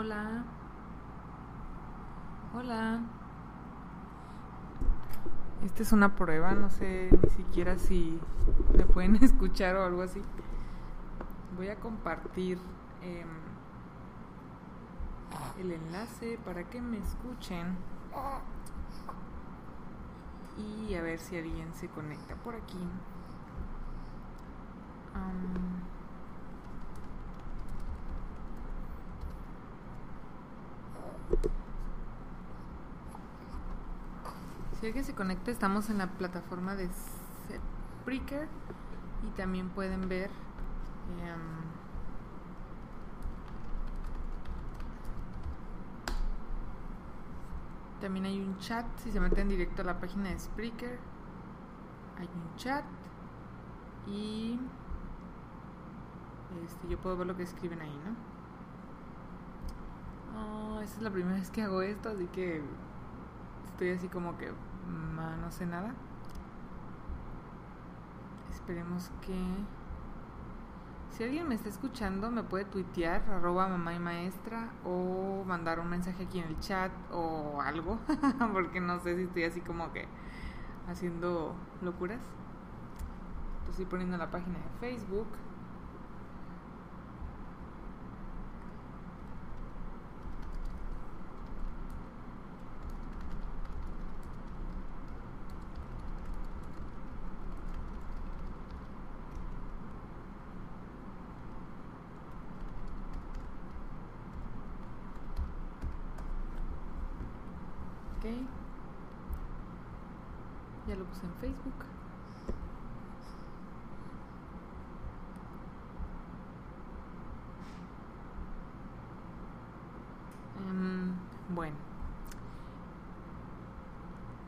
Hola. Hola. Esta es una prueba, no sé ni siquiera si me pueden escuchar o algo así. Voy a compartir em, el enlace para que me escuchen. Y a ver si alguien se conecta por aquí. Si alguien se conecta, estamos en la plataforma de Spreaker y también pueden ver em, también hay un chat si se meten directo a la página de Spreaker hay un chat y este, yo puedo ver lo que escriben ahí, ¿no? Oh, esa es la primera vez que hago esto, así que estoy así como que no sé nada. Esperemos que... Si alguien me está escuchando, me puede tuitear, arroba mamá y maestra, o mandar un mensaje aquí en el chat o algo, porque no sé si estoy así como que haciendo locuras. Estoy poniendo la página de Facebook. Ok. Ya lo puse en Facebook. Em, bueno.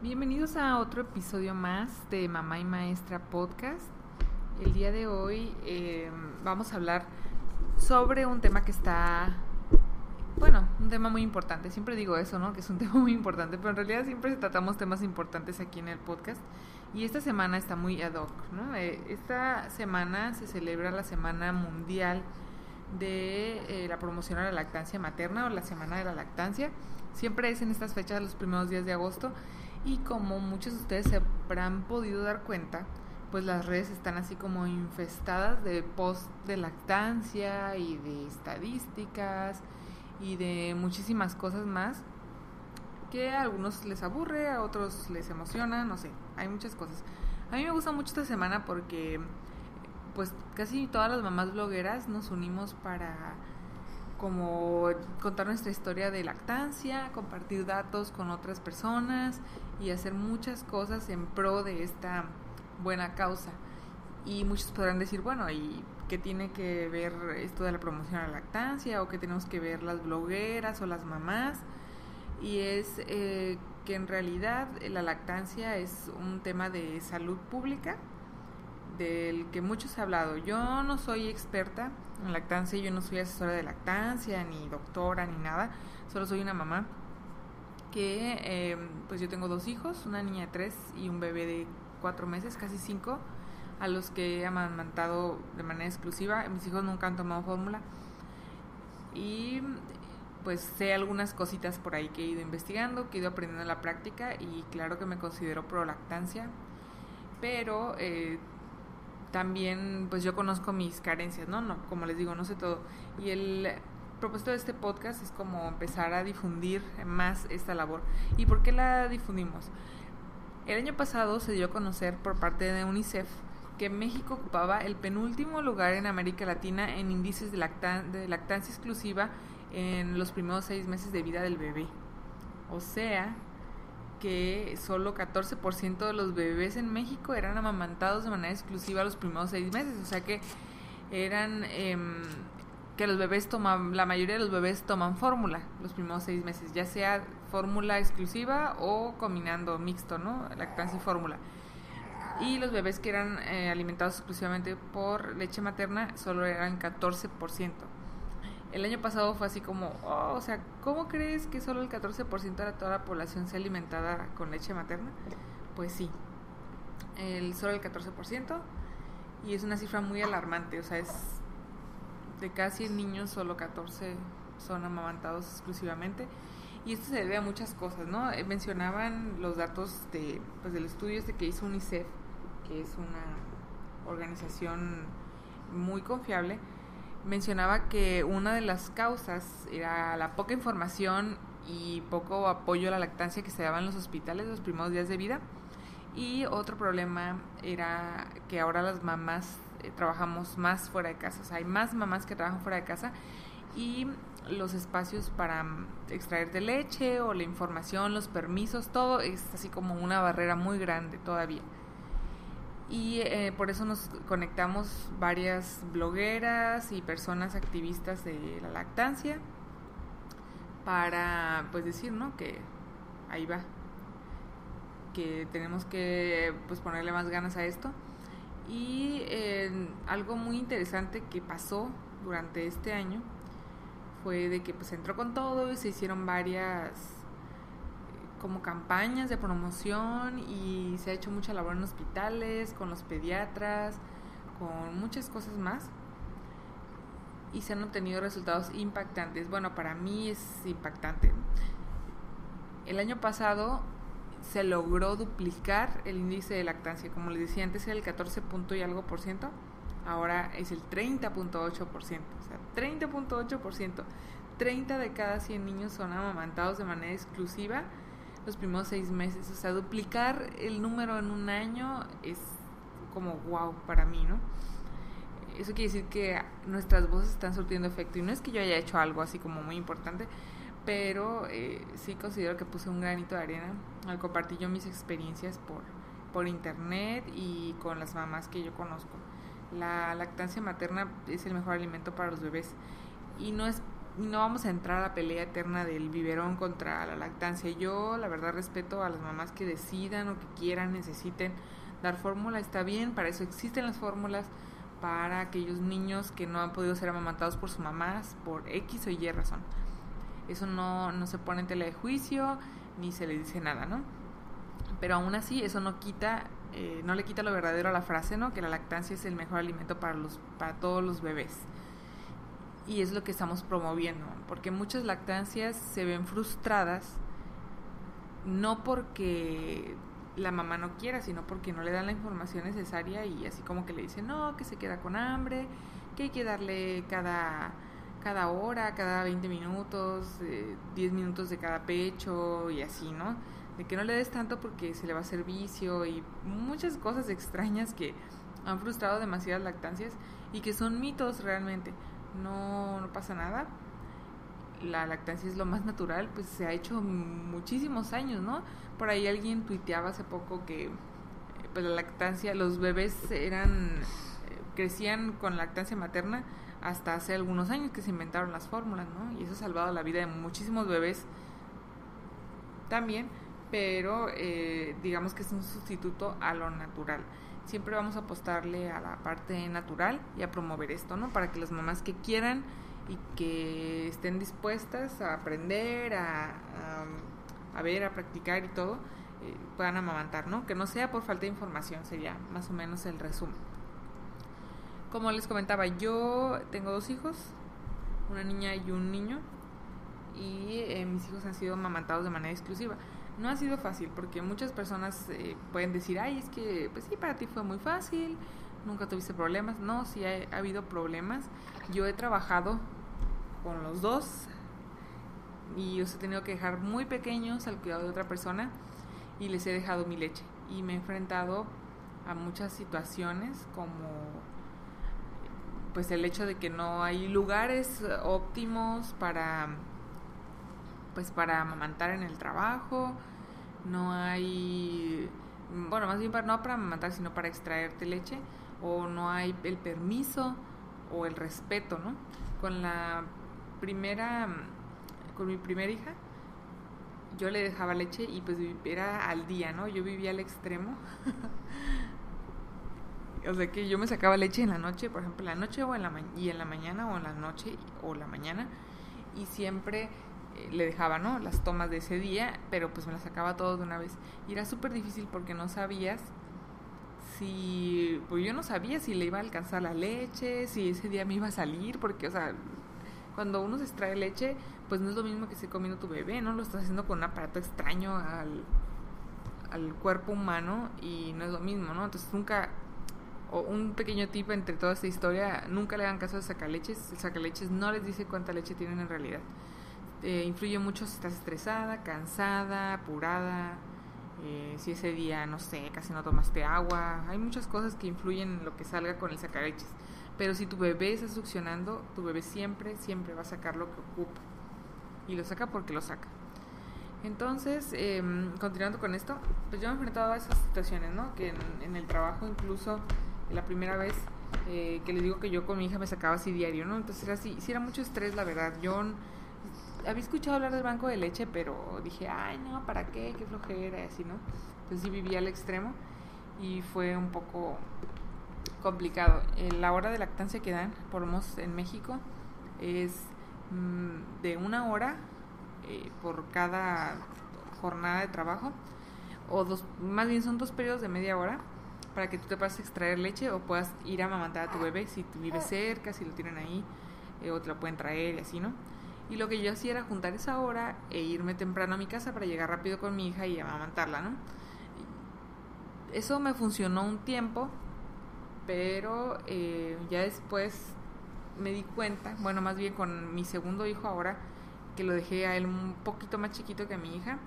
Bienvenidos a otro episodio más de Mamá y Maestra Podcast. El día de hoy em, vamos a hablar sobre un tema que está bueno, un tema muy importante. Siempre digo eso, ¿no? Que es un tema muy importante, pero en realidad siempre tratamos temas importantes aquí en el podcast. Y esta semana está muy ad hoc, ¿no? Eh, esta semana se celebra la Semana Mundial de eh, la Promoción a la Lactancia Materna o la Semana de la Lactancia. Siempre es en estas fechas, los primeros días de agosto. Y como muchos de ustedes se habrán podido dar cuenta, pues las redes están así como infestadas de post de lactancia y de estadísticas y de muchísimas cosas más que a algunos les aburre, a otros les emociona, no sé, hay muchas cosas. A mí me gusta mucho esta semana porque pues casi todas las mamás blogueras nos unimos para como contar nuestra historia de lactancia, compartir datos con otras personas y hacer muchas cosas en pro de esta buena causa. Y muchos podrán decir, bueno, ¿y qué tiene que ver esto de la promoción a la lactancia? ¿O qué tenemos que ver las blogueras o las mamás? Y es eh, que en realidad la lactancia es un tema de salud pública del que muchos ha hablado. Yo no soy experta en lactancia, yo no soy asesora de lactancia, ni doctora, ni nada, solo soy una mamá que eh, pues yo tengo dos hijos, una niña de tres y un bebé de cuatro meses, casi cinco, a los que he amamantado de manera exclusiva. Mis hijos nunca han tomado fórmula. Y pues sé algunas cositas por ahí que he ido investigando, que he ido aprendiendo en la práctica y claro que me considero pro lactancia, pero eh, también pues yo conozco mis carencias, ¿no? No, como les digo, no sé todo. Y el propósito de este podcast es como empezar a difundir más esta labor. ¿Y por qué la difundimos? El año pasado se dio a conocer por parte de UNICEF que México ocupaba el penúltimo lugar en América Latina en índices de, lactan de lactancia exclusiva en los primeros seis meses de vida del bebé. O sea, que solo 14% de los bebés en México eran amamantados de manera exclusiva los primeros seis meses. O sea que eran eh, que los bebés toman, la mayoría de los bebés toman fórmula los primeros seis meses, ya sea fórmula exclusiva o combinando mixto, ¿no? Lactancia y fórmula. Y los bebés que eran eh, alimentados exclusivamente por leche materna solo eran 14%. El año pasado fue así como, oh, o sea, ¿cómo crees que solo el 14% de toda la población sea alimentada con leche materna? Pues sí, el, solo el 14%. Y es una cifra muy alarmante, o sea, es de casi niños, solo 14 son amamantados exclusivamente. Y esto se debe a muchas cosas, ¿no? Eh, mencionaban los datos de, pues, del estudio este que hizo UNICEF, que es una organización muy confiable, mencionaba que una de las causas era la poca información y poco apoyo a la lactancia que se daba en los hospitales los primeros días de vida. Y otro problema era que ahora las mamás eh, trabajamos más fuera de casa, o sea, hay más mamás que trabajan fuera de casa y los espacios para mm, extraer de leche o la información, los permisos, todo es así como una barrera muy grande todavía. Y eh, por eso nos conectamos varias blogueras y personas activistas de la lactancia para pues decir, ¿no? Que ahí va, que tenemos que pues ponerle más ganas a esto. Y eh, algo muy interesante que pasó durante este año fue de que pues entró con todo y se hicieron varias como campañas de promoción y se ha hecho mucha labor en hospitales, con los pediatras, con muchas cosas más. Y se han obtenido resultados impactantes. Bueno, para mí es impactante. El año pasado se logró duplicar el índice de lactancia. Como les decía antes era el 14 punto y algo por ciento, ahora es el 30.8 por ciento. O sea, 30.8 por ciento. 30 de cada 100 niños son amamantados de manera exclusiva los primeros seis meses. O sea, duplicar el número en un año es como wow para mí, ¿no? Eso quiere decir que nuestras voces están surtiendo efecto. Y no es que yo haya hecho algo así como muy importante, pero eh, sí considero que puse un granito de arena al compartir yo mis experiencias por, por internet y con las mamás que yo conozco. La lactancia materna es el mejor alimento para los bebés y no es no vamos a entrar a la pelea eterna del biberón contra la lactancia. Yo, la verdad, respeto a las mamás que decidan o que quieran, necesiten dar fórmula. Está bien, para eso existen las fórmulas para aquellos niños que no han podido ser amamantados por sus mamás por X o Y razón. Eso no, no se pone en tela de juicio ni se le dice nada, ¿no? Pero aún así, eso no quita, eh, no le quita lo verdadero a la frase, ¿no? Que la lactancia es el mejor alimento para, los, para todos los bebés y es lo que estamos promoviendo, porque muchas lactancias se ven frustradas no porque la mamá no quiera, sino porque no le dan la información necesaria y así como que le dicen, no, que se queda con hambre, que hay que darle cada, cada hora, cada 20 minutos, 10 minutos de cada pecho y así, ¿no? De que no le des tanto porque se le va a hacer vicio y muchas cosas extrañas que han frustrado demasiadas lactancias y que son mitos realmente no, no pasa nada. La lactancia es lo más natural, pues se ha hecho muchísimos años, ¿no? Por ahí alguien tuiteaba hace poco que eh, pues la lactancia, los bebés eran, eh, crecían con lactancia materna hasta hace algunos años que se inventaron las fórmulas, ¿no? Y eso ha salvado la vida de muchísimos bebés también, pero eh, digamos que es un sustituto a lo natural siempre vamos a apostarle a la parte natural y a promover esto, ¿no? Para que las mamás que quieran y que estén dispuestas a aprender, a, a, ver, a practicar y todo, eh, puedan amamantar, ¿no? Que no sea por falta de información, sería más o menos el resumen. Como les comentaba, yo tengo dos hijos, una niña y un niño, y eh, mis hijos han sido amamantados de manera exclusiva no ha sido fácil porque muchas personas eh, pueden decir, ay, es que, pues sí, para ti fue muy fácil, nunca tuviste problemas. No, sí ha, habido problemas. Yo he trabajado con los dos y los he tenido que dejar muy pequeños al cuidado de otra persona y les he dejado mi leche. Y me he enfrentado a muchas situaciones como pues el hecho de que no hay lugares óptimos para pues para amamantar en el trabajo, no hay, bueno, más bien para, no para amamantar, sino para extraerte leche, o no hay el permiso o el respeto, ¿no? Con la primera, con mi primera hija, yo le dejaba leche y pues era al día, ¿no? Yo vivía al extremo. o sea que yo me sacaba leche en la noche, por ejemplo, en la noche o en la y en la mañana o en la noche o la mañana y siempre le dejaba, ¿no? Las tomas de ese día, pero pues me las sacaba todo de una vez. Y era súper difícil porque no sabías si, pues yo no sabía si le iba a alcanzar la leche, si ese día me iba a salir, porque, o sea, cuando uno se extrae leche, pues no es lo mismo que se comiendo tu bebé, ¿no? Lo estás haciendo con un aparato extraño al, al cuerpo humano y no es lo mismo, ¿no? Entonces nunca, o un pequeño tip entre toda esta historia, nunca le hagan caso a sacaleches, el sacaleches no les dice cuánta leche tienen en realidad. Eh, influye mucho si estás estresada, cansada, apurada, eh, si ese día, no sé, casi no tomaste agua. Hay muchas cosas que influyen en lo que salga con el sacaleches. Pero si tu bebé está succionando, tu bebé siempre, siempre va a sacar lo que ocupa. Y lo saca porque lo saca. Entonces, em, continuando con esto, pues yo me he enfrentado a esas situaciones, ¿no? Que en, el trabajo incluso, la primera vez eh, que les digo que yo con mi hija me sacaba así diario, ¿no? Entonces era así, sí era mucho estrés, la verdad. Yo había escuchado hablar del banco de leche, pero dije, ay, no, ¿para qué? Qué flojera y así, ¿no? Entonces sí vivía al extremo y fue un poco complicado. Eh, la hora de lactancia que dan, por lo menos en México, es mm, de una hora eh, por cada jornada de trabajo, o dos, más bien son dos periodos de media hora para que tú te puedas extraer leche o puedas ir a amamantar a tu bebé si vives cerca, si lo tienen ahí, eh, o te lo pueden traer y así, ¿no? Y lo que yo hacía era juntar esa hora e irme temprano a mi casa para llegar rápido con mi hija y amamantarla, ¿no? Eso me funcionó un tiempo, pero eh, ya después me di cuenta, bueno, más bien con mi segundo hijo ahora, que lo dejé a él un poquito más chiquito que a mi hija,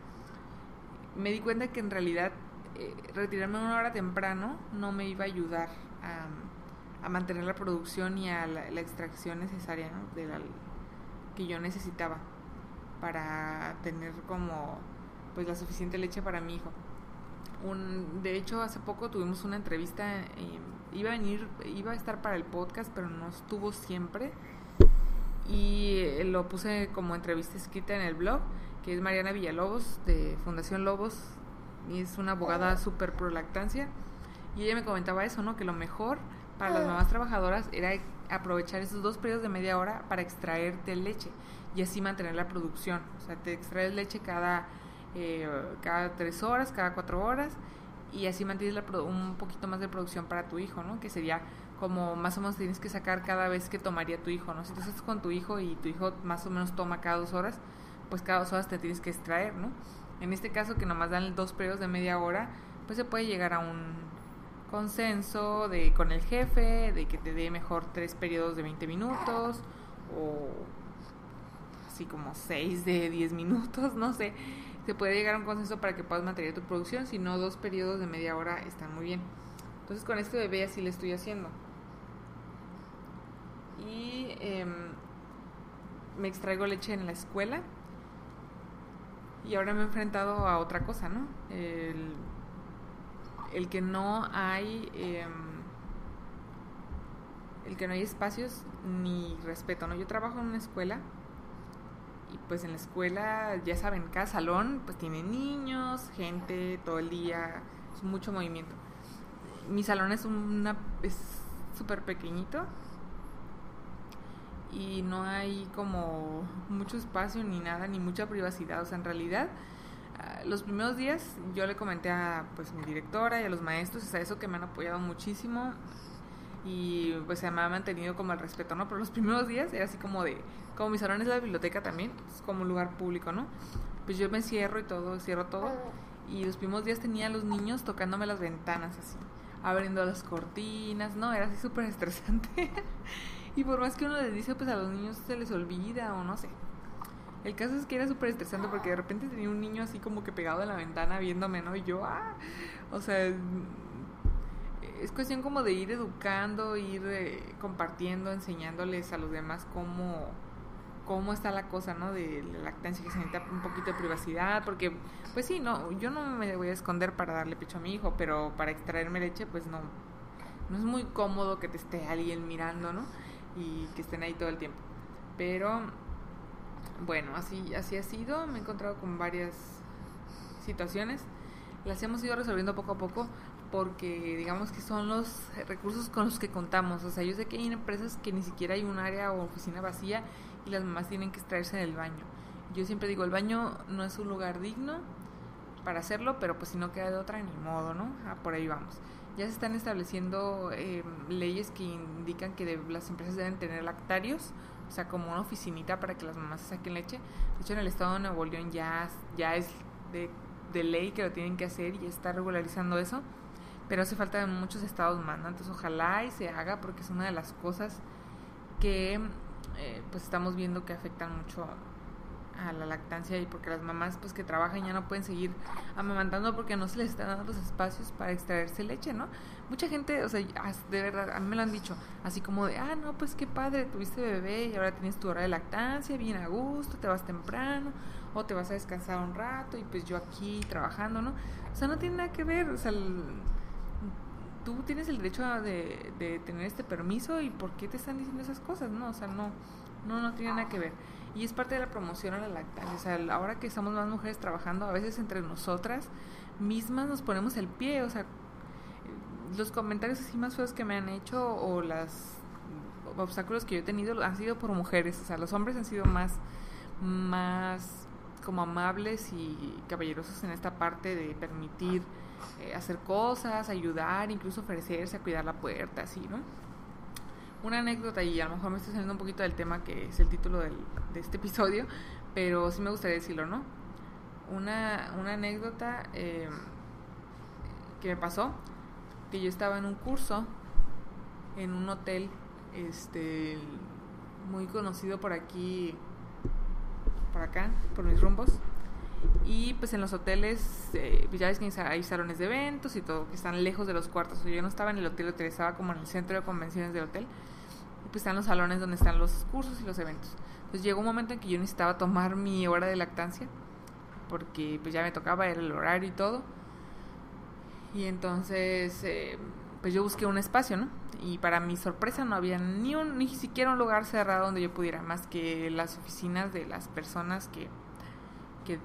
me di cuenta que en realidad eh, retirarme una hora temprano no me iba a ayudar a, mantener la producción y a la, extracción necesaria ¿no? de la, que yo necesitaba para tener como pues la suficiente leche para mi hijo. Un, de hecho, hace poco tuvimos una entrevista, eh, iba a venir, iba a estar para el podcast, pero no estuvo siempre. Y eh, lo puse como entrevista escrita en el blog, que es Mariana Villalobos, de Fundación Lobos, y es una abogada súper pro lactancia. Y ella me comentaba eso, ¿no? Que lo mejor para las mamás trabajadoras era aprovechar esos dos periodos de media hora para extraerte leche y así mantener la producción. O sea, te extraes leche cada, eh, cada tres horas, cada cuatro horas y así mantienes la un poquito más de producción para tu hijo, ¿no? Que sería como más o menos tienes que sacar cada vez que tomaría tu hijo, ¿no? Si tú estás con tu hijo y tu hijo más o menos toma cada dos horas, pues cada dos horas te tienes que extraer, ¿no? En este caso que nomás dan dos periodos de media hora, pues se puede llegar a un consenso de con el jefe de que te dé mejor tres periodos de 20 minutos o así como seis de 10 minutos, no sé. Se puede llegar a un consenso para que puedas mantener tu producción, si no dos periodos de media hora están muy bien. Entonces con este bebé así le estoy haciendo. Y em, me extraigo leche en la escuela. Y ahora me he enfrentado a otra cosa, ¿no? El, el que no hay em, el que no hay espacios ni respeto, ¿no? Yo trabajo en una escuela y pues en la escuela, ya saben, cada salón pues tiene niños, gente todo el día, es mucho movimiento. Mi salón es una es súper pequeñito y no hay como mucho espacio ni nada, ni mucha privacidad, o sea, en realidad los primeros días yo le comenté a pues mi directora y a los maestros, es a eso que me han apoyado muchísimo y pues se me ha mantenido como el respeto, ¿no? Pero los primeros días era así como de, como mi salón es la biblioteca también, es como un lugar público, ¿no? Pues yo me cierro y todo, cierro todo y los primeros días tenía a los niños tocándome las ventanas así, abriendo las cortinas, ¿no? Era así súper estresante. y por más que uno les dice, pues a los niños se les olvida o no sé. El caso es que era súper estresante porque de repente tenía un niño así como que pegado a la ventana viéndome, ¿no? Y yo, ah, o sea, es cuestión como de ir educando, ir eh, compartiendo, enseñándoles a los demás cómo, cómo está la cosa, ¿no? De la lactancia que se necesita un poquito de privacidad, porque, pues sí, no, yo no me voy a esconder para darle pecho a mi hijo, pero para extraerme leche, pues no, no es muy cómodo que te esté alguien mirando, ¿no? Y que estén ahí todo el tiempo. Pero bueno, así, así ha sido. Me he encontrado con varias situaciones. Las hemos ido resolviendo poco a poco porque digamos que son los recursos con los que contamos. O sea, yo sé que hay empresas que ni siquiera hay un área o oficina vacía y las mamás tienen que extraerse en el baño. Yo siempre digo, el baño no es un lugar digno para hacerlo, pero pues si no queda de otra, ni modo, ¿no? Ah, por ahí vamos. Ya se están estableciendo eh, leyes que indican que las empresas deben tener lactarios sea, como una oficinita para que las mamás saquen leche. De hecho, en el estado de Nuevo León ya, ya es de, de ley que lo tienen que hacer y está regularizando eso, pero hace falta en muchos estados más. Entonces, ojalá y se haga porque es una de las cosas que eh, pues estamos viendo que afectan mucho a la lactancia y porque las mamás pues que trabajan ya no pueden seguir amamantando porque no se les están dando los espacios para extraerse leche, ¿no? Mucha gente, o sea, de verdad, a mí me lo han dicho, así como de, ah, no, pues qué padre, tuviste bebé y ahora tienes tu hora de lactancia, bien a gusto, te vas temprano o te vas a descansar un rato y pues yo aquí trabajando, ¿no? O sea, no tiene nada que ver, o sea, tú tienes el derecho de, de tener este permiso y por qué te están diciendo esas cosas, ¿no? O sea, no, no, no tiene nada que ver y es parte de la promoción a la lactancia. O sea, ahora que estamos más mujeres trabajando, a veces entre nosotras mismas nos ponemos el pie. O sea, los comentarios así más feos que me han hecho o las obstáculos que yo he tenido han sido por mujeres. O sea, los hombres han sido más, más como amables y caballerosos en esta parte de permitir eh, hacer cosas, ayudar, incluso ofrecerse a cuidar la puerta, así, ¿no? Una anécdota y a lo mejor me estoy saliendo un poquito del tema que es el título del, de este episodio, pero sí me gustaría decirlo, ¿no? Una, una anécdota eh, que me pasó, que yo estaba en un curso en un hotel este muy conocido por aquí, por acá, por mis rumbos. Y pues en los hoteles, eh, pues ya ves que hay salones de eventos y todo, que están lejos de los cuartos. yo no estaba en el hotel, hotel estaba como en el centro de convenciones del hotel pues están los salones donde están los cursos y los eventos. Entonces llegó un momento en que yo necesitaba tomar mi hora de lactancia, porque pues ya me tocaba, era el horario y todo. Y entonces, eh, pues yo busqué un espacio, ¿no? Y para mi sorpresa no había ni, un, ni siquiera un lugar cerrado donde yo pudiera, más que las oficinas de las personas que, que,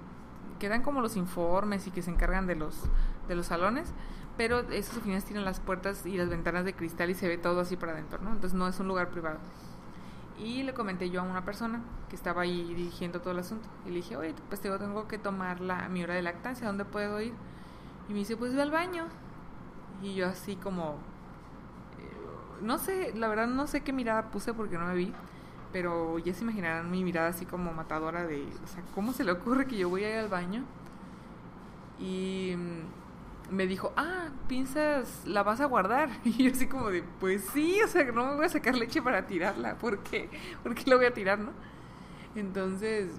que dan como los informes y que se encargan de los, de los salones pero esas oficinas tienen las puertas y las ventanas de cristal y se ve todo así para adentro, ¿no? Entonces no es un lugar privado. Y le comenté yo a una persona que estaba ahí dirigiendo todo el asunto. Y le dije, oye, pues tengo que tomar la, mi hora de lactancia, ¿dónde puedo ir? Y me dice, pues ve al baño. Y yo así como, eh, no sé, la verdad no sé qué mirada puse porque no me vi. Pero ya se imaginarán mi mirada así como matadora de, o sea, ¿cómo se le ocurre que yo voy a ir al baño? Y me dijo, ah, pinzas, ¿la vas a guardar? Y yo así como de, pues sí, o sea, no me voy a sacar leche para tirarla, ¿por qué? ¿Por qué la voy a tirar, no? Entonces,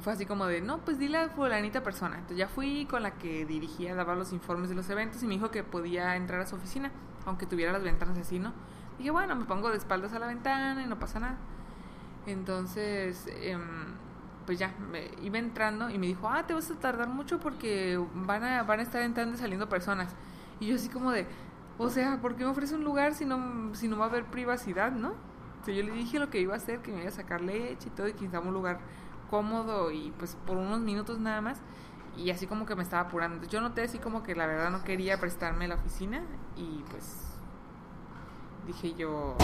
fue así como de, no, pues dile a fulanita persona. Entonces ya fui con la que dirigía, daba los informes de los eventos y me dijo que podía entrar a su oficina, aunque tuviera las ventanas así, ¿no? Dije, bueno, me pongo de espaldas a la ventana y no pasa nada. Entonces, eh, pues ya, me iba entrando y me dijo, ah, te vas a tardar mucho porque van a, van a estar entrando y saliendo personas. Y yo así como de, o sea, ¿por qué me ofrece un lugar si no, si no va a haber privacidad, no? O yo le dije lo que iba a hacer, que me iba a sacar leche y todo, y que necesitaba un lugar cómodo y pues por unos minutos nada más. Y así como que me estaba apurando. yo noté así como que la verdad no quería prestarme la oficina y pues dije yo,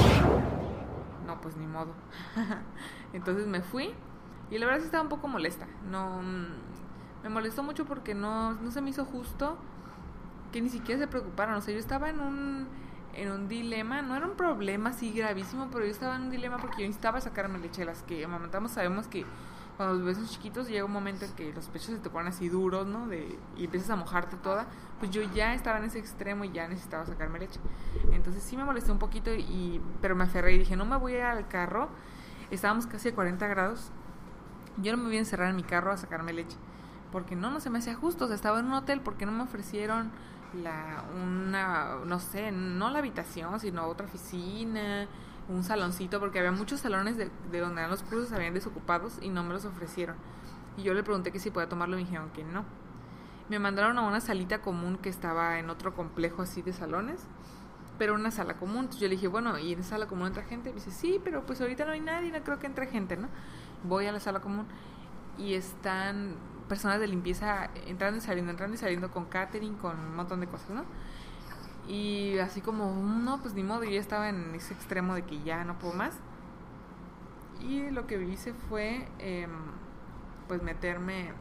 no, pues ni modo. Entonces me fui y la verdad estaba un poco molesta. No, me molestó mucho porque no, no se me hizo justo que ni siquiera se preocuparan. O sea, yo estaba en un, en un dilema, no era un problema así gravísimo, pero yo estaba en un dilema porque yo necesitaba sacarme leche. Las que amamantamos sabemos que cuando los besos chiquitos llega un momento en que los pechos se te ponen así duros, ¿no? De, y empiezas a mojarte toda. Pues yo ya estaba en ese extremo y ya necesitaba sacarme leche. Entonces sí me molesté un poquito, y, pero me aferré y dije, no me voy al carro. Estábamos casi a 40 grados yo no me voy a encerrar en mi carro a sacarme leche. Porque no, no se me hacía justo. O sea, estaba en un hotel porque no me ofrecieron la, una, no sé, no la habitación, sino otra oficina, un saloncito, porque había muchos salones de, de donde eran los cursos, habían desocupados y no me los ofrecieron. Y yo le pregunté que si podía tomarlo y me dijeron que no. Me mandaron a una salita común que estaba en otro complejo así de salones, pero una sala común. Entonces yo le dije, bueno, ¿y en sala común entra gente? Y me dice, sí, pero pues ahorita no hay nadie, no creo que entre gente, ¿no? Voy a la sala común y están personas de limpieza entrando y saliendo, entrando y saliendo con catering, con un montón de cosas, ¿no? Y así como, no, pues ni modo, yo estaba en ese extremo de que ya no puedo más. Y lo que hice fue, em, pues meterme,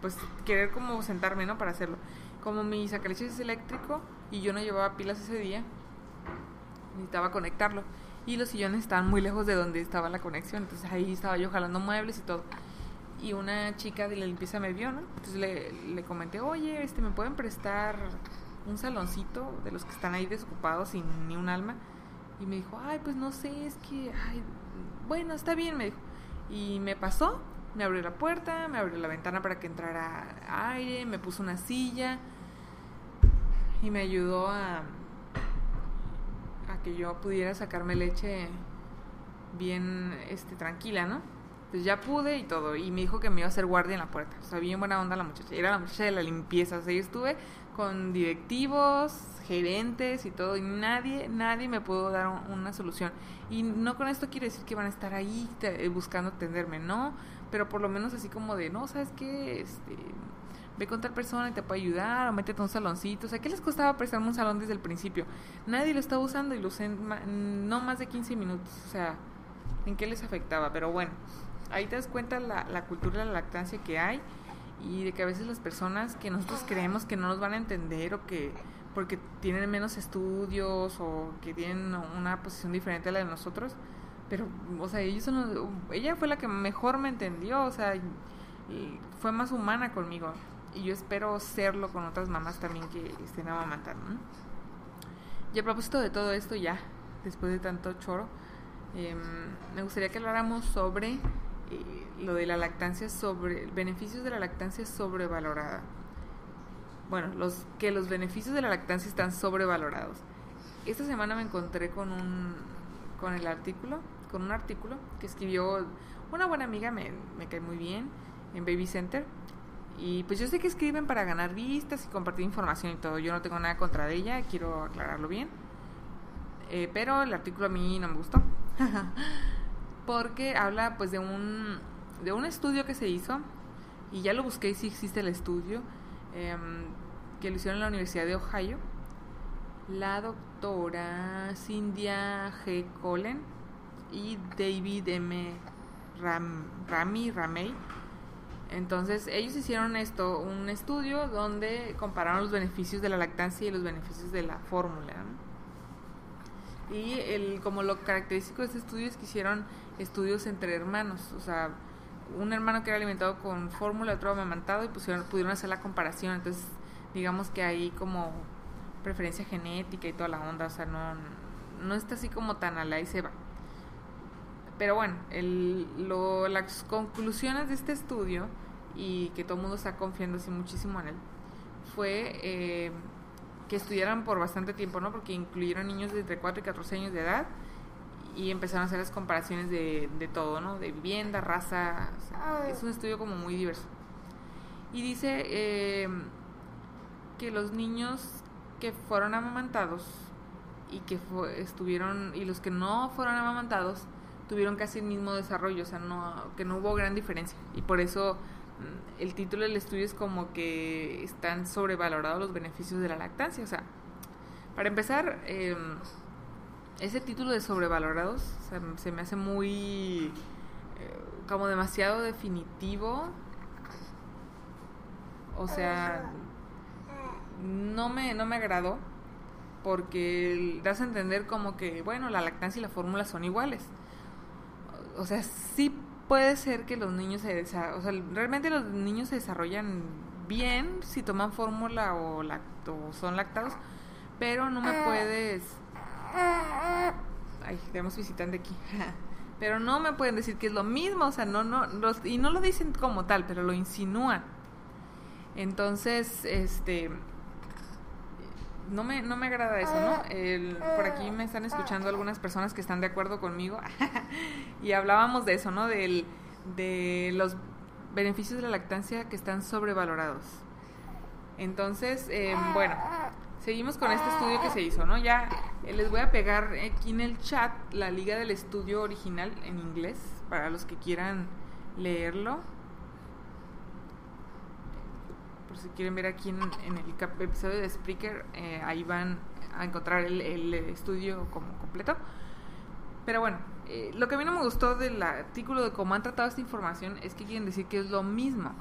pues querer como sentarme, ¿no? Para hacerlo. Como mi sacaleche es eléctrico y yo no llevaba pilas ese día, necesitaba conectarlo. Y los sillones estaban muy lejos de donde estaba la conexión, entonces ahí estaba yo jalando muebles y todo. Y una chica de la limpieza me vio, ¿no? Entonces le, le comenté, oye, este, ¿me pueden prestar un saloncito de los que están ahí desocupados sin ni un alma? Y me dijo, ay, pues no sé, es que, ay, bueno, está bien, me dijo. Y me pasó, me abrió la puerta, me abrió la ventana para que entrara aire, me puso una silla y me ayudó a, a que yo pudiera sacarme leche bien este tranquila, ¿no? Entonces ya pude y todo. Y me dijo que me iba a hacer guardia en la puerta. O sea, bien buena onda la muchacha. Era la muchacha de la limpieza. O sea, yo estuve con directivos, gerentes y todo. Y nadie, nadie me pudo dar una solución. Y no con esto quiero decir que van a estar ahí buscando atenderme, no. Pero por lo menos así como de, no, ¿sabes qué? Este, ve con tal persona y te puede ayudar, o métete a un saloncito. O sea, ¿qué les costaba prestarme un salón desde el principio? Nadie lo estaba usando y lo usé no más de 15 minutos. O sea, ¿en qué les afectaba? Pero bueno, ahí te das cuenta la, la cultura de la lactancia que hay y de que a veces las personas que nosotros creemos que no nos van a entender o que porque tienen menos estudios o que tienen una posición diferente a la de nosotros, pero, o sea, ellos ella fue la que mejor me entendió, o sea, fue más humana conmigo y yo espero serlo con otras mamás también que estén amamantando. ¿no? Y a propósito de todo esto, ya, después de tanto choro, em, me gustaría que habláramos sobre eh, lo de la lactancia, sobre beneficios de la lactancia sobrevalorada. Bueno, los que los beneficios de la lactancia están sobrevalorados. Esta semana me encontré con un con el artículo, con un artículo que escribió una buena amiga, me, me cae muy bien, en Baby Center, y pues yo sé que escriben para ganar vistas y compartir información y todo. Yo no tengo nada contra ella, quiero aclararlo bien. Eh, pero el artículo a mí no me gustó. Porque habla pues de un, de un estudio que se hizo. Y ya lo busqué si existe el estudio. Em, que lo hicieron en la Universidad de Ohio. La doctora Cindia G. Collen y David M. Ram, Rami Ramey entonces ellos hicieron esto, un estudio donde compararon los beneficios de la lactancia y los beneficios de la fórmula. Y el, como lo característico de este estudio es que hicieron estudios entre hermanos, o sea, un hermano que era alimentado con fórmula, otro amamantado y pusieron, pudieron hacer la comparación. Entonces, digamos que hay como preferencia genética y toda la onda, o sea, no, no está así como tan a la y se va. Pero bueno, el, lo, las conclusiones de este estudio, y que todo el mundo está confiando así muchísimo en él, fue eh, que estudiaran por bastante tiempo, ¿no? Porque incluyeron niños de entre 4 y 14 años de edad y empezaron a hacer las comparaciones de, de todo, ¿no? De vivienda, raza, es un estudio como muy diverso. Y dice eh, que los niños que fueron amamantados y que estuvieron y los que no fueron amamantados tuvieron casi el mismo desarrollo, o sea, no, que no hubo gran diferencia. Y por eso mm, el título del estudio es como que están sobrevalorados los beneficios de la lactancia. O sea, para empezar, em, ese título de sobrevalorados se me hace muy eh, como demasiado definitivo. O sea, no me, no me agradó porque das a entender como que, bueno, la lactancia y la fórmula son iguales o sea, sí puede ser que los niños se o sea, realmente los niños se desarrollan bien si toman fórmula o, o son lactados, pero no me puedes Ay, tenemos visitante aquí. pero no me pueden decir que es lo mismo, o sea, no no los, y no lo dicen como tal, pero lo insinúan. Entonces, este no me, no me agrada eso, ¿no? El, por aquí me están escuchando algunas personas que están de acuerdo conmigo y hablábamos de eso, ¿no? Del, de los beneficios de la lactancia que están sobrevalorados. Entonces, eh, bueno, seguimos con este estudio que se hizo, ¿no? Ya eh, les voy a pegar aquí en el chat la liga del estudio original en inglés para los que quieran leerlo por si quieren ver aquí en, el episodio de Spreaker, eh, ahí van a encontrar el, estudio como completo. Pero bueno, eh, lo que a mí no me gustó del artículo de cómo han tratado esta información es que quieren decir que es lo mismo.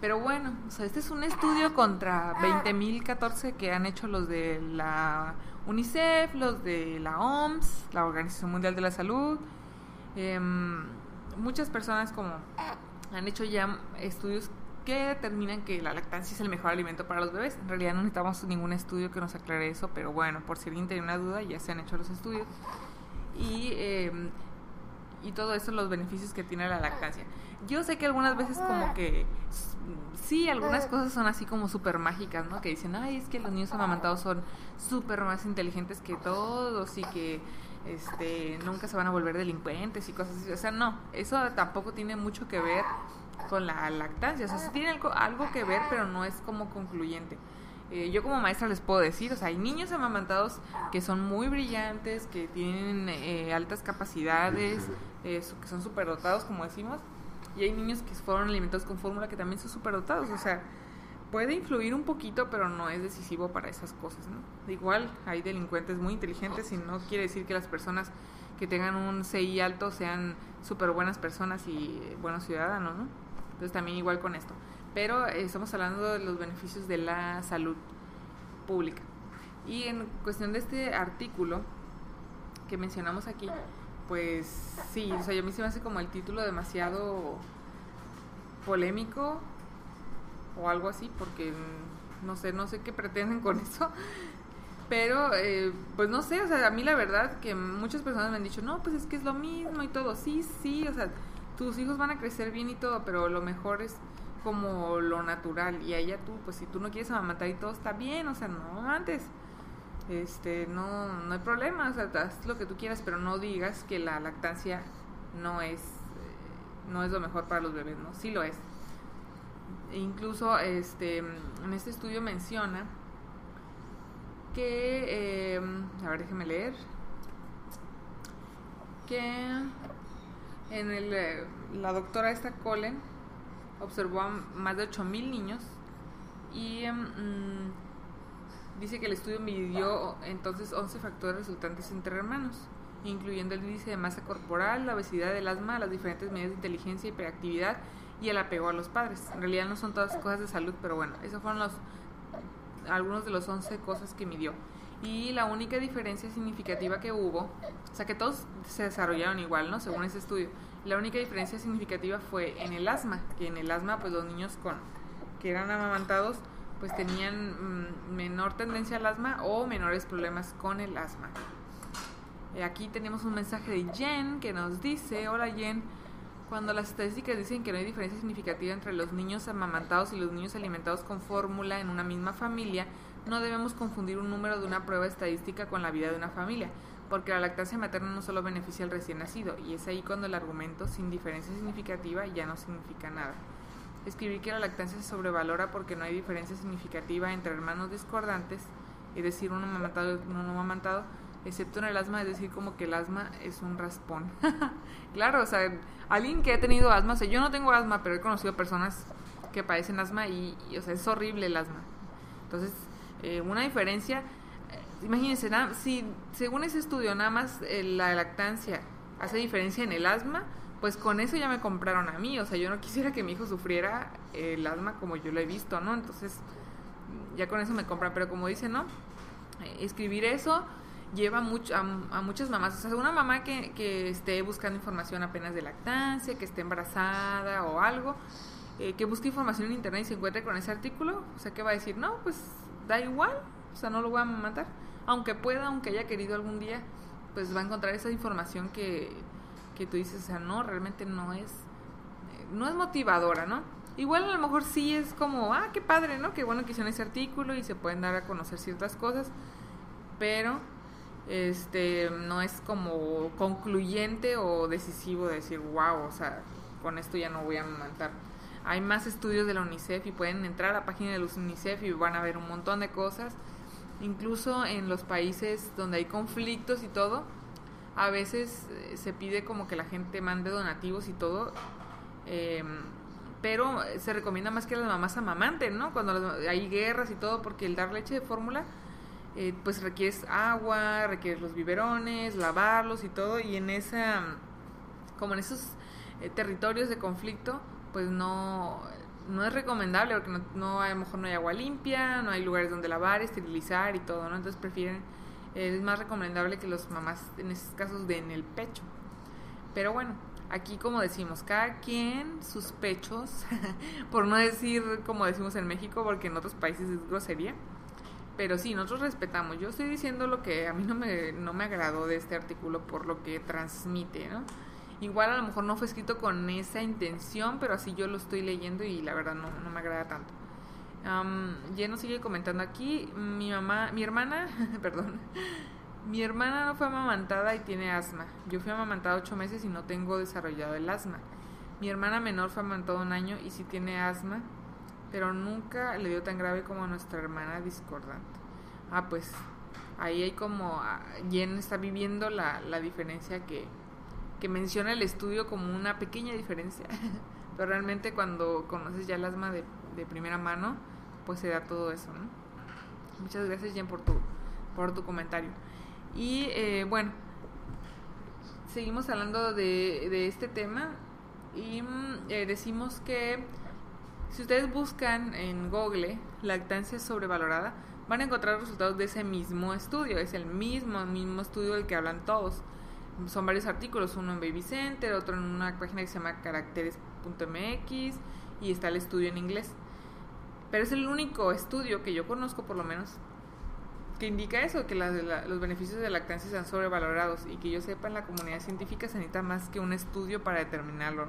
Pero bueno, o sea, este es un estudio contra 20.014 que han hecho los de la UNICEF, los de la OMS, la Organización Mundial de la Salud. Em, muchas personas como han hecho ya estudios que determinan que la lactancia es el mejor alimento para los bebés. En realidad no necesitamos ningún estudio que nos aclare eso, pero bueno, por si alguien tiene una duda, ya se han hecho los estudios. Y, em, y todo eso, los beneficios que tiene la lactancia. Yo sé que algunas veces como que sí, algunas cosas son así como súper mágicas, ¿no? Que dicen, ay, es que los niños amamantados son súper más inteligentes que todos y que este, nunca se van a volver delincuentes y cosas así. O sea, no, eso tampoco tiene mucho que ver con la lactancia. O sea, sí tiene algo, algo que ver, pero no es como concluyente. Eh, yo como maestra les puedo decir, o sea, hay niños amamantados que son muy brillantes, que tienen eh, altas capacidades, eh, que son superdotados, como decimos, y hay niños que fueron alimentados con fórmula que también son superdotados, o sea, puede influir un poquito, pero no es decisivo para esas cosas, ¿no? Igual hay delincuentes muy inteligentes y no quiere decir que las personas que tengan un CI alto sean súper buenas personas y buenos ciudadanos, ¿no? Entonces también igual con esto. Pero eh, estamos hablando de los beneficios de la salud pública. Y en cuestión de este artículo que mencionamos aquí, pues sí, o sea, a mí se me hace como el título demasiado polémico o algo así, porque mm, no sé, no sé qué pretenden con eso. Pero, eh, pues no sé, o sea, a mí la verdad que muchas personas me han dicho, no, pues es que es lo mismo y todo. Sí, sí, o sea, tus hijos van a crecer bien y todo, pero lo mejor es como lo natural. Y allá tú, pues si tú no quieres amamantar y todo, está bien, o sea, no antes este, no, no hay problema, o sea, haz lo que tú quieras, pero no digas que la lactancia no es, eh, no es lo mejor para los bebés, ¿no? Sí lo es. E incluso, este, en este estudio menciona que, em, a ver, déjeme leer, que en el, eh, la doctora esta Colen observó a más de 8.000 niños y em, mm, Dice que el estudio midió entonces 11 factores resultantes entre hermanos, incluyendo el índice de masa corporal, la obesidad, el asma, las diferentes medidas de inteligencia y hiperactividad y el apego a los padres. En realidad no son todas cosas de salud, pero bueno, esos fueron los algunos de los 11 cosas que midió. Y la única diferencia significativa que hubo, o sea que todos se desarrollaron igual, ¿no? Según ese estudio. La única diferencia significativa fue en el asma, que en el asma pues los niños con que eran amamantados pues tenían mm, menor tendencia al asma o menores problemas con el asma. Eh, aquí tenemos un mensaje de Jen que nos dice, hola Jen, cuando las estadísticas dicen que no hay diferencia significativa entre los niños amamantados y los niños alimentados con fórmula en una misma familia, no debemos confundir un número de una prueba estadística con la vida de una familia, porque la lactancia materna no solo beneficia al recién nacido, y es ahí cuando el argumento sin diferencia significativa ya no significa nada. Escribir que la lactancia se sobrevalora porque no hay diferencia significativa entre hermanos discordantes, es decir, uno amamantado y uno no amamantado, excepto en el asma, es decir, como que el asma es un raspón. claro, o sea, alguien que ha tenido asma, o sea, yo no tengo asma, pero he conocido personas que padecen asma y, o sea, es horrible el asma. Entonces, eh, una diferencia, eh, imagínense, si según ese estudio nada más eh, la lactancia hace diferencia en el asma, pues con eso ya me compraron a mí, o sea, yo no quisiera que mi hijo sufriera el asma como yo lo he visto, ¿no? Entonces, ya con eso me compran, pero como dice, ¿no? Escribir eso lleva mucho, a, muchas mamás, o sea, una mamá que, que, esté buscando información apenas de lactancia, que esté embarazada o algo, eh, que busque información en internet y se encuentre con ese artículo, o sea, ¿qué va a decir? No, pues da igual, o sea, no lo voy a matar, aunque pueda, aunque haya querido algún día, pues va a encontrar esa información que que tú dices, o sea, no, realmente no es, no es motivadora, ¿no? Igual a lo mejor sí es como, ah, qué padre, ¿no? Qué bueno que hicieron ese artículo y se pueden dar a conocer ciertas cosas, pero este no es como concluyente o decisivo de decir, wow, o sea, con esto ya no voy a matar. Hay más estudios de la UNICEF y pueden entrar a la página de los UNICEF y van a ver un montón de cosas. Incluso en los países donde hay conflictos y todo, a veces eh, se pide como que la gente mande donativos y todo, em, pero se recomienda más que las mamás amamanten, ¿no? Cuando hay guerras y todo, porque el dar leche de fórmula, eh, pues requieres agua, requieres los biberones, lavarlos y todo, y en esa, como en esos eh, territorios de conflicto, pues no, no es recomendable porque no, a lo mejor no hay agua limpia, no hay lugares donde lavar, esterilizar y todo, ¿no? Entonces prefieren, es más recomendable que los mamás en esos casos den el pecho. Pero bueno, aquí como decimos, cada quien sus pechos, por no decir como decimos en México, porque en otros países es grosería. Pero sí, nosotros respetamos. Yo estoy diciendo lo que a mí no me, no me agradó de este artículo por lo que transmite, ¿no? Igual a lo mejor no fue escrito con esa intención, pero así yo lo estoy leyendo y la verdad no, no me agrada tanto. Um, nos sigue comentando aquí, mi mamá, mi hermana, perdón, mi hermana no fue amamantada y tiene asma. Yo fui amamantada ocho meses y no tengo desarrollado el asma. Mi hermana menor fue amamantada un año y sí tiene asma, pero nunca le dio tan grave como a nuestra hermana discordante. Ah, pues ahí hay como, ah, Jen está viviendo la, la diferencia que, que menciona el estudio como una pequeña diferencia, pero realmente cuando conoces ya el asma de, primera mano, pues se da todo eso, ¿no? Muchas gracias Jen por tu, por tu comentario. Y eh, bueno, seguimos hablando de, de este tema y mm, eh, decimos que si ustedes buscan en Google lactancia sobrevalorada, van a encontrar resultados de ese mismo estudio, es el mismo, mismo estudio del que hablan todos son varios artículos, uno en Baby Center, otro en una página que se llama caracteres.mx y está el estudio en inglés. Pero es el único estudio que yo conozco por lo menos que indica eso, que los beneficios de la lactancia están sobrevalorados y que yo sepa en la comunidad científica se necesita más que un estudio para determinarlo,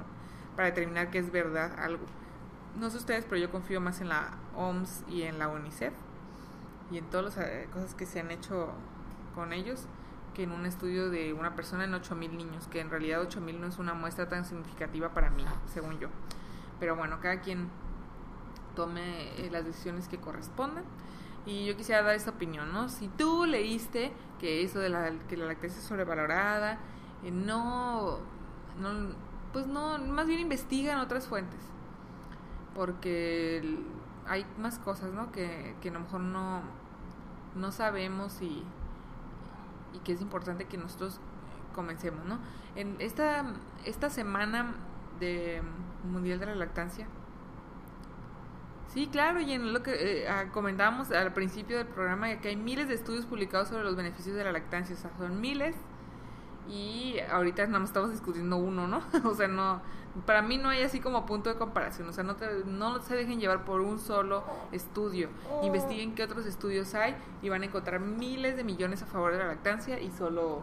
para determinar que es verdad algo. No sé ustedes, pero yo confío más en la OMS y en la UNICEF y en todas las eh, cosas que se han hecho con ellos que en un estudio de una persona en 8.000 niños, que en realidad 8.000 no es una muestra tan significativa para mí, según yo. Pero bueno, cada quien tome eh, las decisiones que correspondan. Y yo quisiera dar esta opinión, ¿no? Si tú leíste que eso de la, que la lactancia es sobrevalorada, eh, no, no, pues no, más bien investiga en otras fuentes. Porque hay más cosas, ¿no? Que, que a lo mejor no, no sabemos y y que es importante que nosotros comencemos, ¿no? En esta, esta semana de Mundial de la Lactancia, Sí, claro, y en lo que eh, ah, comentábamos al principio del programa, que hay miles de estudios publicados sobre los beneficios de la lactancia, o sea, son miles, y ahorita nada más estamos discutiendo uno, ¿no? o sea, no, para mí no hay así como punto de comparación, o sea, no, no se dejen llevar por un solo estudio, investiguen qué otros estudios hay y van a encontrar miles de millones a favor de la lactancia y solo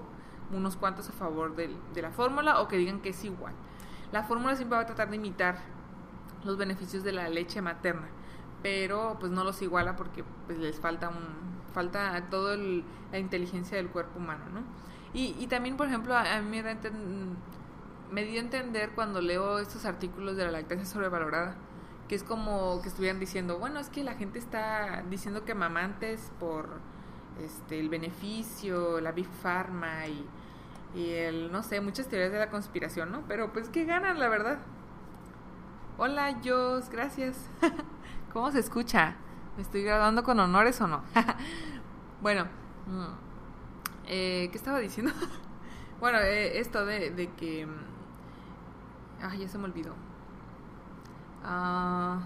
unos cuantos a favor de, de la fórmula o que digan que es igual. La fórmula siempre va a tratar de imitar los beneficios de la leche materna, pero pues no los iguala porque pues les falta un falta toda la inteligencia del cuerpo humano, ¿no? Y, y también, por ejemplo, a, mí me da me dio a entender cuando leo estos artículos de la lactancia sobrevalorada, que es como que estuvieran diciendo, bueno, es que la gente está diciendo que mamantes por este el beneficio, la Big Pharma y, el, no sé, muchas teorías de la conspiración, ¿no? Pero pues que ganan, la verdad. Hola, Jos, gracias. ¿Cómo se escucha? ¿Me estoy graduando con honores o no? bueno, mm, eh, ¿qué estaba diciendo? bueno, eh, esto de, de que Ah, ya se me olvidó. Ah,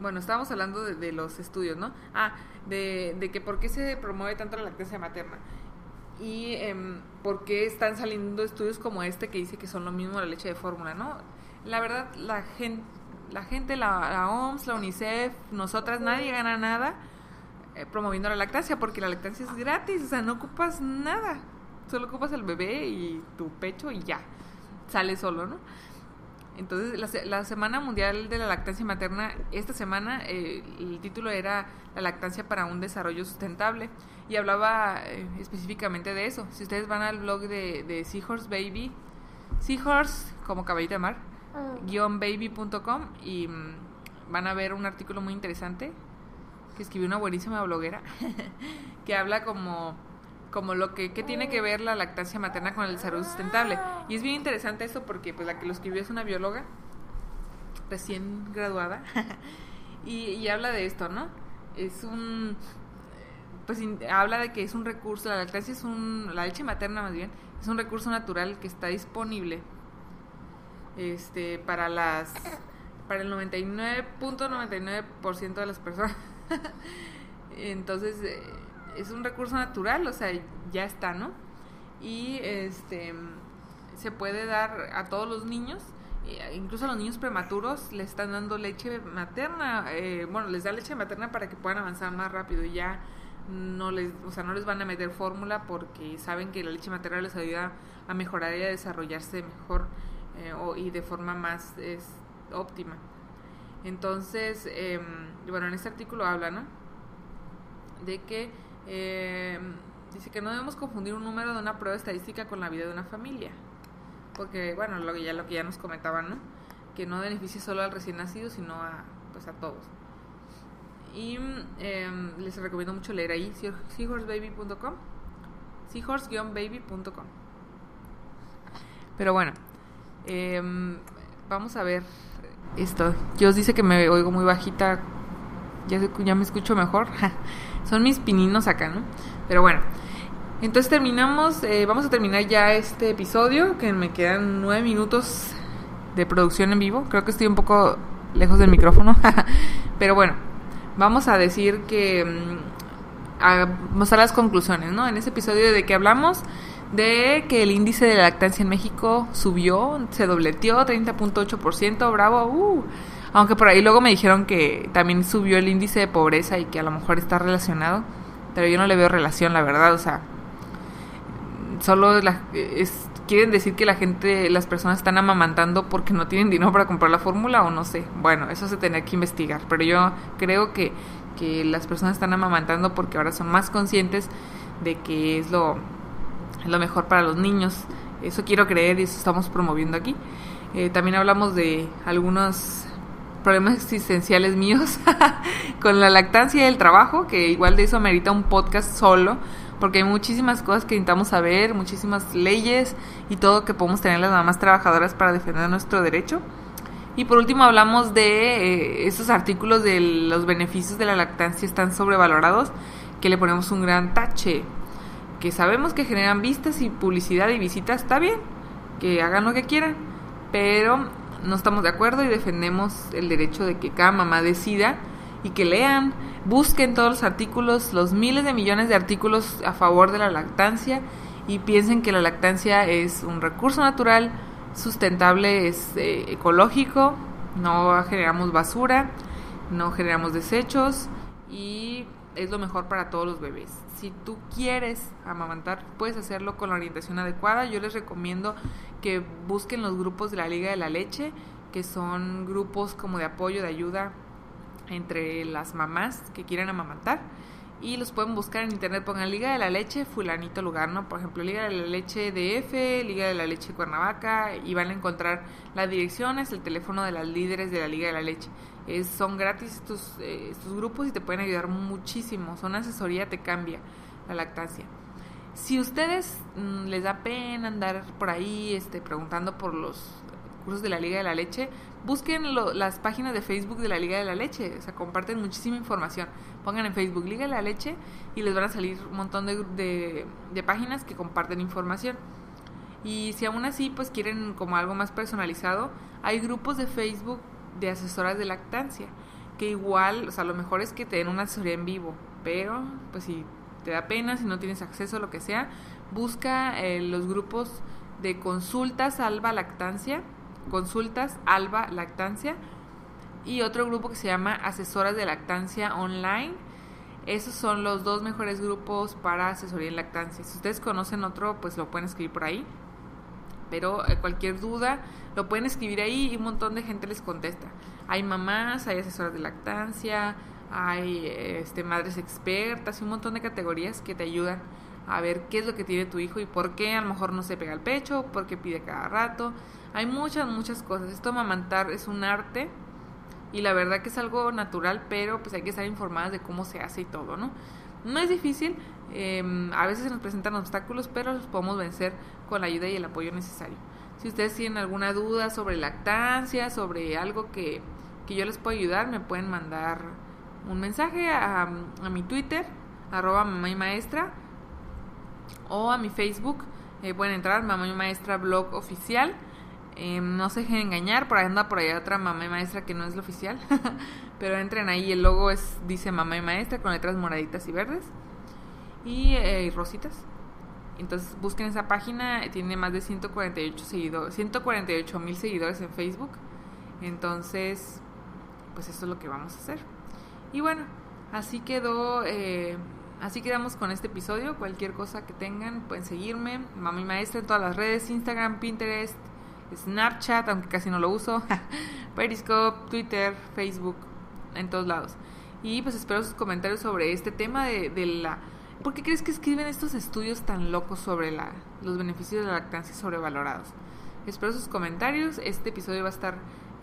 bueno, estábamos hablando de, los estudios, ¿no? Ah, de, de, que por qué se promueve tanto la lactancia materna. Y eh, por qué están saliendo estudios como este que dice que son lo mismo la leche de fórmula, ¿no? La verdad, la gente, la, gente la, OMS, la UNICEF, nosotras, nadie gana nada eh, promoviendo la lactancia porque la lactancia es gratis, o sea, no ocupas nada. Solo ocupas el bebé y tu pecho y ya sale solo, ¿no? Entonces, la, la, Semana Mundial de la Lactancia Materna, esta semana eh, el título era La lactancia para un desarrollo sustentable y hablaba eh, específicamente de eso. Si ustedes van al blog de, de Seahorse Baby, Seahorse como caballito de mar, ah. guion baby.com y mm, van a ver un artículo muy interesante que escribió una buenísima bloguera que habla como como lo que, tiene que ver la lactancia materna con el desarrollo sustentable. Y es bien interesante eso porque pues la que lo escribió es una bióloga recién graduada y, habla de esto, ¿no? Es un pues habla de que es un recurso, la lactancia es un, la leche materna más bien, es un recurso natural que está disponible este, para las para el 99.99% de las personas. Entonces, eh, es un recurso natural, o sea, ya está, ¿no? Y este se puede dar a todos los niños, eh, incluso a los niños prematuros le están dando leche materna, eh, bueno, les da leche materna para que puedan avanzar más rápido y ya no les, o sea, no les van a meter fórmula porque saben que la leche materna les ayuda a mejorar y a desarrollarse mejor eh, y de forma más óptima. Entonces, em, bueno, en este artículo habla, ¿no? De que em, dice que no debemos confundir un número de una prueba estadística con la vida de una familia. Porque, bueno, lo que ya, lo que ya nos comentaban, ¿no? Que no beneficie solo al recién nacido, sino a, pues, a todos. Y em, les recomiendo mucho leer ahí, seahorsebaby.com, seahorse-baby.com. Pero bueno, em, vamos a ver esto. Dios dice que me oigo muy bajita, ya, ya me escucho mejor. Son mis pininos acá, ¿no? Pero bueno, entonces terminamos, eh, vamos a terminar ya este episodio, que me quedan nueve minutos de producción en vivo. Creo que estoy un poco lejos del micrófono, pero bueno, vamos a decir que mm, a mostrar las conclusiones, ¿no? En ese episodio de que hablamos de que el índice de lactancia en México subió, se dobleteó 30.8%, bravo, uh. aunque por ahí luego me dijeron que también subió el índice de pobreza y que a lo mejor está relacionado, pero yo no le veo relación, la verdad, o sea, solo quieren decir que la gente, las personas están amamantando porque no tienen dinero para comprar la fórmula o no sé. Bueno, eso se tendría que investigar, pero yo creo que, que las personas están amamantando porque ahora son más conscientes de que es lo, lo mejor para los niños. Eso quiero creer y eso estamos promoviendo aquí. Eh, también hablamos de algunos problemas existenciales míos con la lactancia y el trabajo, que igual de eso merita un podcast solo porque hay muchísimas cosas que necesitamos saber, muchísimas leyes y todo que podemos tener las mamás trabajadoras para defender nuestro derecho. Y por último hablamos de eh, esos artículos de los beneficios de la lactancia están sobrevalorados, que le ponemos un gran tache, que sabemos que generan vistas y publicidad y visitas, está bien, que hagan lo que quieran, pero no estamos de acuerdo y defendemos el derecho de que cada mamá decida y que lean Busquen todos los artículos, los miles de millones de artículos a favor de la lactancia y piensen que la lactancia es un recurso natural, sustentable, es eh, ecológico, no generamos basura, no generamos desechos y es lo mejor para todos los bebés. Si tú quieres amamantar, puedes hacerlo con la orientación adecuada. Yo les recomiendo que busquen los grupos de la Liga de la Leche, que son grupos como de apoyo, de ayuda entre las mamás que quieren amamantar y los pueden buscar en internet, pongan Liga de la Leche, fulanito lugar, ¿no? Por ejemplo, Liga de la Leche DF, Liga de la Leche Cuernavaca, y van a encontrar las direcciones, el teléfono de las líderes de la Liga de la Leche. Es, son gratis estos, eh, estos grupos y te pueden ayudar muchísimo. Son asesoría, te cambia la lactancia. Si ustedes mm, les da pena andar por ahí este, preguntando por los cursos de la Liga de la Leche, busquen las páginas de Facebook de la Liga de la Leche, o sea, comparten muchísima información. Pongan en Facebook Liga de la Leche y les van a salir un montón de, de, páginas que comparten información. Y si aún así pues quieren como algo más personalizado, hay grupos de Facebook de asesoras de lactancia, que igual, o sea, lo mejor es que te den una asesoría en vivo, pero pues si te da pena, si no tienes acceso lo que sea, busca eh, los grupos de consultas Alba Lactancia Consultas Alba Lactancia y otro grupo que se llama Asesoras de Lactancia Online. Esos son los dos mejores grupos para asesoría en lactancia. Si ustedes conocen otro, pues lo pueden escribir por ahí. Pero eh, cualquier duda lo pueden escribir ahí y un montón de gente les contesta. Hay mamás, hay asesoras de lactancia, hay este, madres expertas y un montón de categorías que te ayudan a ver qué es lo que tiene tu hijo y por qué a lo mejor no se pega el pecho, por qué pide cada rato. Hay muchas, muchas cosas. Esto amamantar es un arte y la verdad que es algo natural, pero pues hay que estar informadas de cómo se hace y todo, ¿no? No es difícil, em, a veces se nos presentan obstáculos, pero los podemos vencer con la ayuda y el apoyo necesario. Si ustedes tienen alguna duda sobre lactancia, sobre algo que, que yo les puedo ayudar, me pueden mandar un mensaje a, a mi Twitter, arroba mamá y maestra, o a mi Facebook. Eh, pueden entrar, mamá y maestra blog oficial Em, no se dejen engañar, por ahí anda por allá otra mamá y maestra que no es la oficial. Pero entren ahí, el logo es dice mamá y maestra con letras moraditas y verdes. Y eh, rositas. Entonces busquen esa página, tiene más de 148 seguidores, 148 mil seguidores en Facebook. Entonces, pues eso es lo que vamos a hacer. Y bueno, así quedó, eh, así quedamos con este episodio. Cualquier cosa que tengan, pueden seguirme. Mami Maestra en todas las redes, Instagram, Pinterest, Snapchat, aunque casi no lo uso, Periscope, Twitter, Facebook, en todos lados. Y pues espero sus comentarios sobre este tema de, de la... ¿Por qué crees que escriben estos estudios tan locos sobre la, los beneficios de la lactancia sobrevalorados? Espero sus comentarios. Este episodio va a estar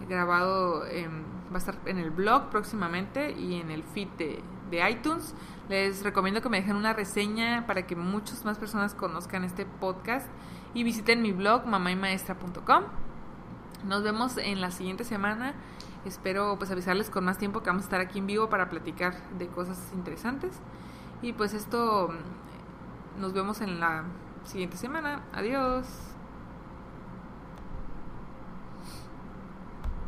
grabado, va a estar en el blog próximamente y en el feed de, de iTunes. Les recomiendo que me dejen una reseña para que muchas más personas conozcan este podcast y visiten mi blog mamaymaestra.com. Nos vemos en la siguiente semana. Espero pues avisarles con más tiempo que vamos a estar aquí en vivo para platicar de cosas interesantes. Y pues esto nos vemos en la siguiente semana. Adiós.